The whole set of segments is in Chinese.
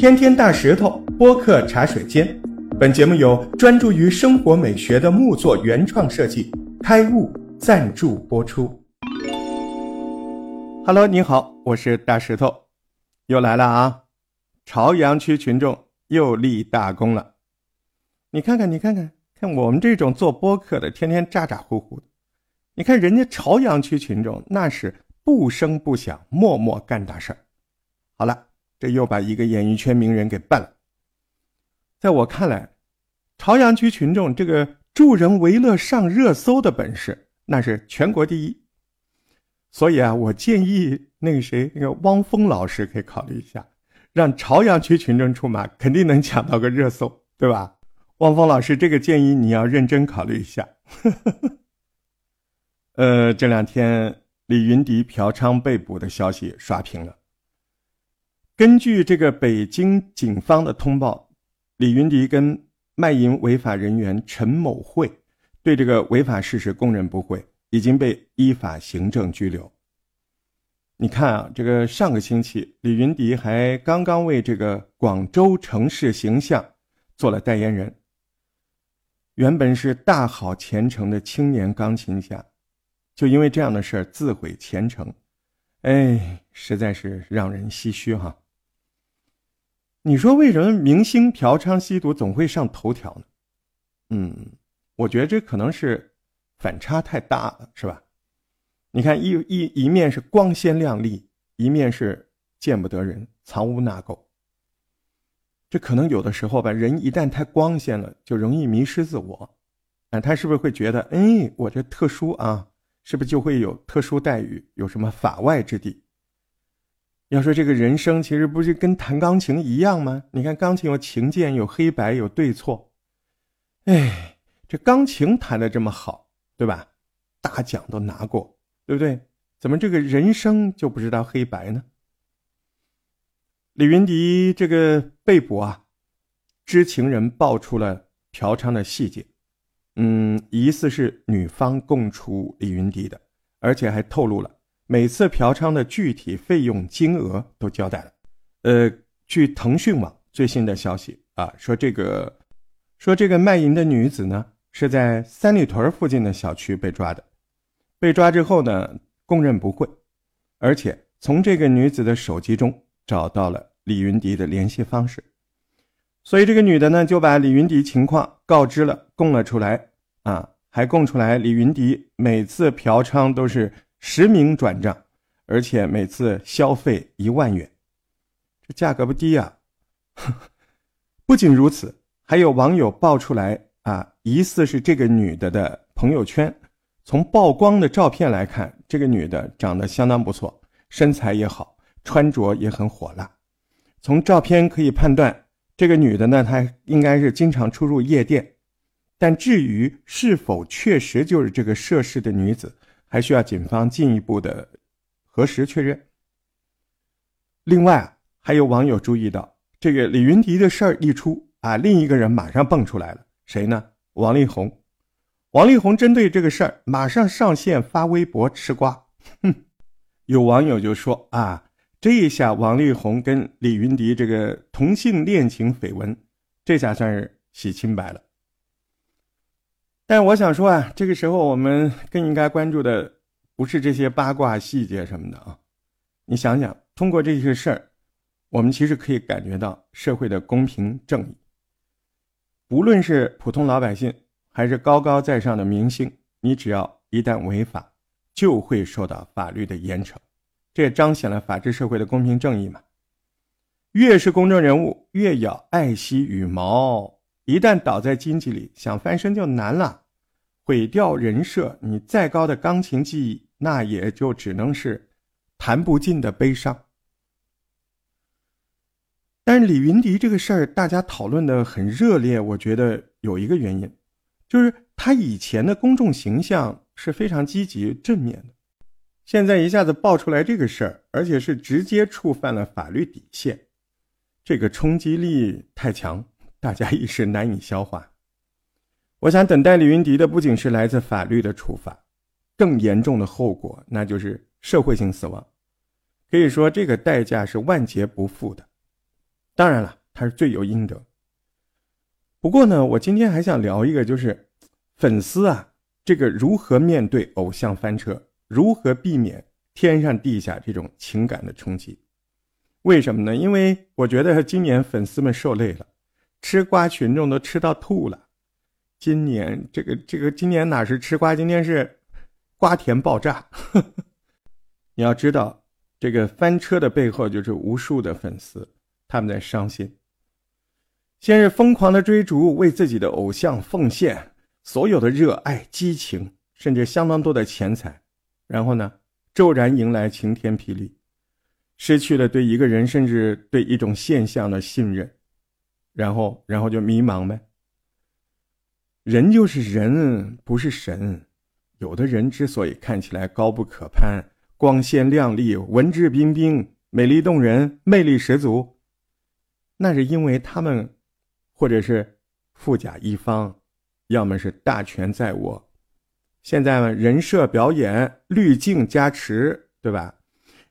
天天大石头播客茶水间，本节目由专注于生活美学的木作原创设计开悟赞助播出。Hello，你好，我是大石头，又来了啊！朝阳区群众又立大功了。你看看，你看看，看我们这种做播客的，天天咋咋呼呼的。你看人家朝阳区群众那是不声不响，默默干大事儿。好了。这又把一个演艺圈名人给办了。在我看来，朝阳区群众这个助人为乐上热搜的本事，那是全国第一。所以啊，我建议那个谁，那个汪峰老师可以考虑一下，让朝阳区群众出马，肯定能抢到个热搜，对吧？汪峰老师，这个建议你要认真考虑一下。呃，这两天李云迪嫖娼被捕的消息刷屏了。根据这个北京警方的通报，李云迪跟卖淫违法人员陈某慧对这个违法事实供认不讳，已经被依法行政拘留。你看啊，这个上个星期，李云迪还刚刚为这个广州城市形象做了代言人。原本是大好前程的青年钢琴家，就因为这样的事儿自毁前程，哎，实在是让人唏嘘哈。你说为什么明星嫖娼吸毒总会上头条呢？嗯，我觉得这可能是反差太大了，是吧？你看一一一面是光鲜亮丽，一面是见不得人，藏污纳垢。这可能有的时候吧，人一旦太光鲜了，就容易迷失自我。啊，他是不是会觉得，哎，我这特殊啊，是不是就会有特殊待遇，有什么法外之地？要说这个人生，其实不是跟弹钢琴一样吗？你看钢琴有琴键，有黑白，有对错。哎，这钢琴弹的这么好，对吧？大奖都拿过，对不对？怎么这个人生就不知道黑白呢？李云迪这个被捕啊，知情人爆出了嫖娼的细节，嗯，疑似是女方供出李云迪的，而且还透露了。每次嫖娼的具体费用金额都交代了。呃，据腾讯网最新的消息啊，说这个说这个卖淫的女子呢是在三里屯附近的小区被抓的。被抓之后呢，供认不讳，而且从这个女子的手机中找到了李云迪的联系方式。所以这个女的呢就把李云迪情况告知了，供了出来啊，还供出来李云迪每次嫖娼都是。实名转账，而且每次消费一万元，这价格不低啊！不仅如此，还有网友爆出来啊，疑似是这个女的的朋友圈。从曝光的照片来看，这个女的长得相当不错，身材也好，穿着也很火辣。从照片可以判断，这个女的呢，她应该是经常出入夜店。但至于是否确实就是这个涉事的女子，还需要警方进一步的核实确认。另外，还有网友注意到，这个李云迪的事儿一出啊，另一个人马上蹦出来了，谁呢？王力宏。王力宏针对这个事儿，马上上线发微博吃瓜。哼，有网友就说啊，这一下王力宏跟李云迪这个同性恋情绯闻，这下算是洗清白了。但我想说啊，这个时候我们更应该关注的不是这些八卦细节什么的啊。你想想，通过这些事儿，我们其实可以感觉到社会的公平正义。无论是普通老百姓，还是高高在上的明星，你只要一旦违法，就会受到法律的严惩。这也彰显了法治社会的公平正义嘛。越是公众人物，越要爱惜羽毛。一旦倒在荆棘里，想翻身就难了。毁掉人设，你再高的钢琴技艺，那也就只能是弹不尽的悲伤。但是李云迪这个事儿，大家讨论的很热烈，我觉得有一个原因，就是他以前的公众形象是非常积极正面的，现在一下子爆出来这个事儿，而且是直接触犯了法律底线，这个冲击力太强。大家一时难以消化。我想等待李云迪的不仅是来自法律的处罚，更严重的后果，那就是社会性死亡。可以说，这个代价是万劫不复的。当然了，他是罪有应得。不过呢，我今天还想聊一个，就是粉丝啊，这个如何面对偶像翻车，如何避免天上地下这种情感的冲击？为什么呢？因为我觉得今年粉丝们受累了，吃瓜群众都吃到吐了。今年这个这个今年哪是吃瓜，今天是瓜田爆炸。你要知道，这个翻车的背后就是无数的粉丝，他们在伤心。先是疯狂的追逐，为自己的偶像奉献所有的热爱、激情，甚至相当多的钱财，然后呢，骤然迎来晴天霹雳，失去了对一个人甚至对一种现象的信任，然后，然后就迷茫呗。人就是人，不是神。有的人之所以看起来高不可攀、光鲜亮丽、文质彬彬、美丽动人、魅力十足，那是因为他们。或者是富甲一方，要么是大权在握。现在呢，人设表演滤镜加持，对吧？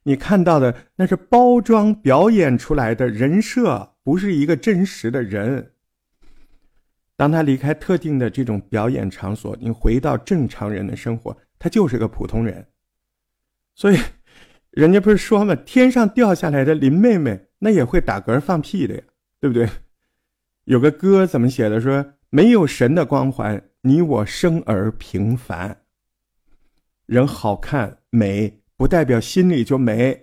你看到的那是包装表演出来的人设，不是一个真实的人。当他离开特定的这种表演场所，你回到正常人的生活，他就是个普通人。所以，人家不是说吗？天上掉下来的林妹妹，那也会打嗝放屁的呀，对不对？有个歌怎么写的？说没有神的光环，你我生而平凡。人好看美，不代表心里就美；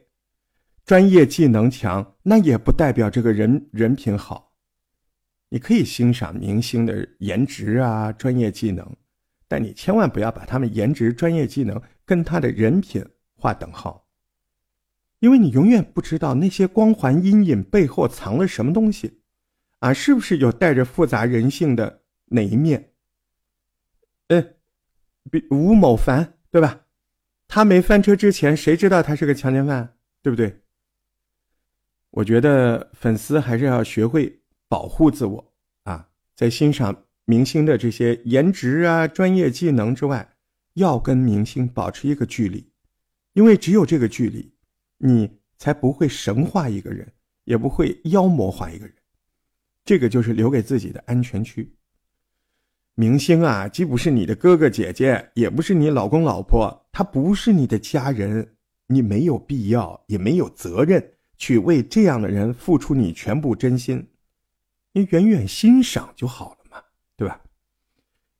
专业技能强，那也不代表这个人人品好。你可以欣赏明星的颜值啊，专业技能，但你千万不要把他们颜值、专业技能跟他的人品划等号，因为你永远不知道那些光环阴影背后藏了什么东西。啊，是不是有带着复杂人性的哪一面？嗯，比吴某凡对吧？他没翻车之前，谁知道他是个强奸犯，对不对？我觉得粉丝还是要学会保护自我啊，在欣赏明星的这些颜值啊、专业技能之外，要跟明星保持一个距离，因为只有这个距离，你才不会神化一个人，也不会妖魔化一个人。这个就是留给自己的安全区。明星啊，既不是你的哥哥姐姐，也不是你老公老婆，他不是你的家人，你没有必要，也没有责任去为这样的人付出你全部真心。你远远欣赏就好了嘛，对吧？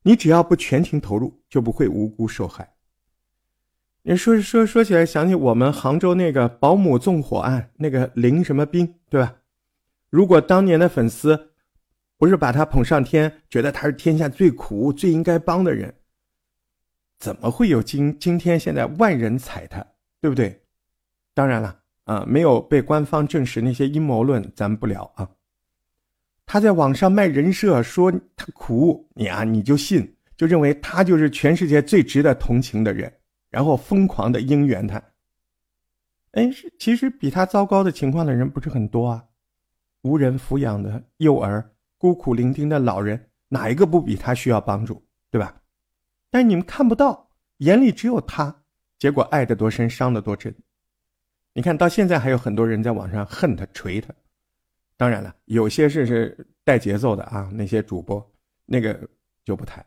你只要不全情投入，就不会无辜受害。你说说说起来，想起我们杭州那个保姆纵火案，那个林什么兵，对吧？如果当年的粉丝不是把他捧上天，觉得他是天下最苦、最应该帮的人，怎么会有今今天现在万人踩他，对不对？当然了，啊，没有被官方证实那些阴谋论，咱们不聊啊。他在网上卖人设，说他苦，你啊你就信，就认为他就是全世界最值得同情的人，然后疯狂的应援他。哎，其实比他糟糕的情况的人不是很多啊。无人抚养的幼儿，孤苦伶仃的老人，哪一个不比他需要帮助，对吧？但你们看不到，眼里只有他，结果爱得多深，伤得多深。你看到现在还有很多人在网上恨他、锤他。当然了，有些是是带节奏的啊，那些主播那个就不谈。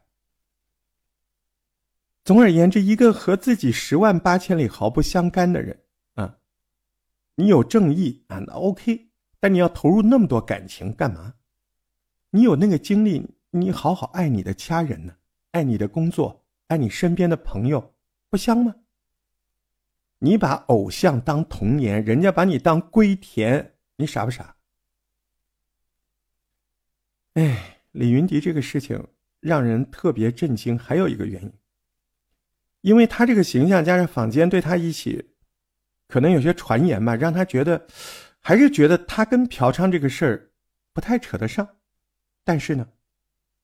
总而言之，一个和自己十万八千里毫不相干的人啊，你有正义啊，那 OK。但你要投入那么多感情干嘛？你有那个精力，你好好爱你的家人呢，爱你的工作，爱你身边的朋友，不香吗？你把偶像当童年，人家把你当龟田，你傻不傻？哎，李云迪这个事情让人特别震惊，还有一个原因，因为他这个形象加上坊间对他一起，可能有些传言吧，让他觉得。还是觉得他跟嫖娼这个事儿不太扯得上，但是呢，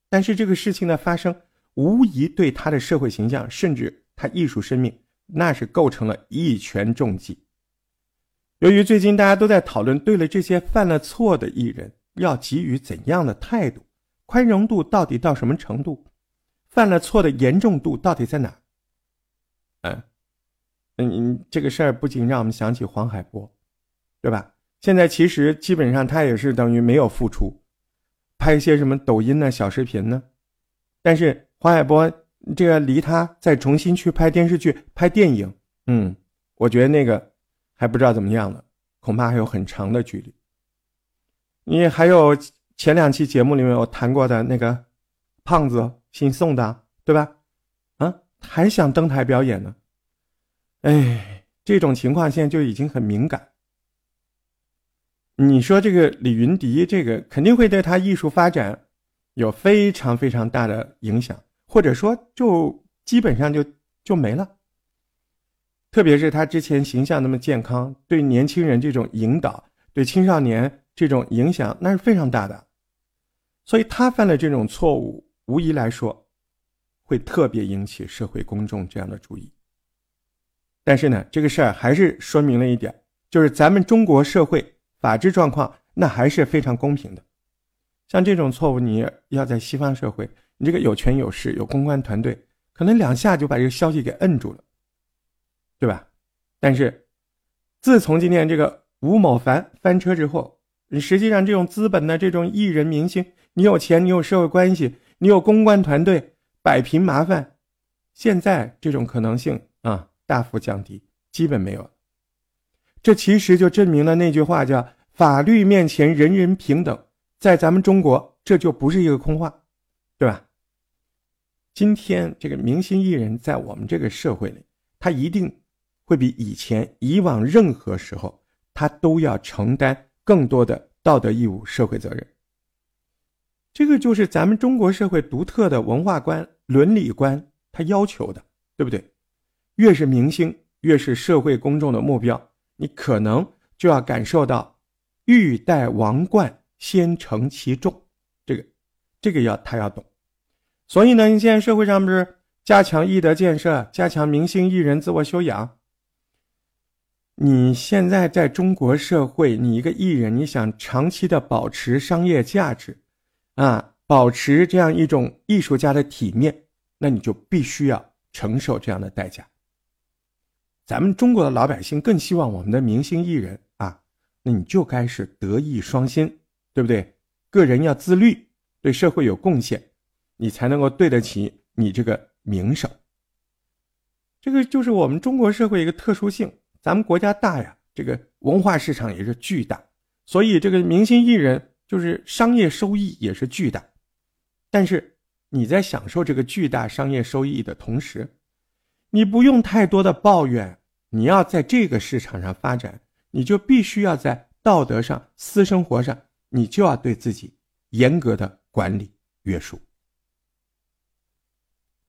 但是这个事情的发生无疑对他的社会形象，甚至他艺术生命，那是构成了一拳重击。由于最近大家都在讨论，对了这些犯了错的艺人要给予怎样的态度，宽容度到底到什么程度，犯了错的严重度到底在哪？嗯，嗯，这个事儿不仅让我们想起黄海波，对吧？现在其实基本上他也是等于没有付出，拍一些什么抖音呢、小视频呢。但是黄海波这个离他再重新去拍电视剧、拍电影，嗯，我觉得那个还不知道怎么样呢，恐怕还有很长的距离。你还有前两期节目里面我谈过的那个胖子姓宋的，对吧？啊，还想登台表演呢？哎，这种情况现在就已经很敏感。你说这个李云迪，这个肯定会对他艺术发展有非常非常大的影响，或者说就基本上就就没了。特别是他之前形象那么健康，对年轻人这种引导，对青少年这种影响，那是非常大的。所以他犯了这种错误，无疑来说，会特别引起社会公众这样的注意。但是呢，这个事儿还是说明了一点，就是咱们中国社会。法治状况那还是非常公平的，像这种错误，你要在西方社会，你这个有权有势有公关团队，可能两下就把这个消息给摁住了，对吧？但是自从今天这个吴某凡翻车之后，实际上这种资本的这种艺人明星，你有钱，你有社会关系，你有公关团队，摆平麻烦，现在这种可能性啊大幅降低，基本没有。这其实就证明了那句话叫“法律面前人人平等”。在咱们中国，这就不是一个空话，对吧？今天这个明星艺人，在我们这个社会里，他一定会比以前、以往任何时候，他都要承担更多的道德义务、社会责任。这个就是咱们中国社会独特的文化观、伦理观，他要求的，对不对？越是明星，越是社会公众的目标。你可能就要感受到“欲戴王冠，先承其重”，这个，这个要他要懂。所以呢，你现在社会上不是加强艺德建设，加强明星艺人自我修养。你现在在中国社会，你一个艺人，你想长期的保持商业价值，啊，保持这样一种艺术家的体面，那你就必须要承受这样的代价。咱们中国的老百姓更希望我们的明星艺人啊，那你就该是德艺双馨，对不对？个人要自律，对社会有贡献，你才能够对得起你这个名声。这个就是我们中国社会一个特殊性，咱们国家大呀，这个文化市场也是巨大，所以这个明星艺人就是商业收益也是巨大。但是你在享受这个巨大商业收益的同时，你不用太多的抱怨，你要在这个市场上发展，你就必须要在道德上、私生活上，你就要对自己严格的管理约束。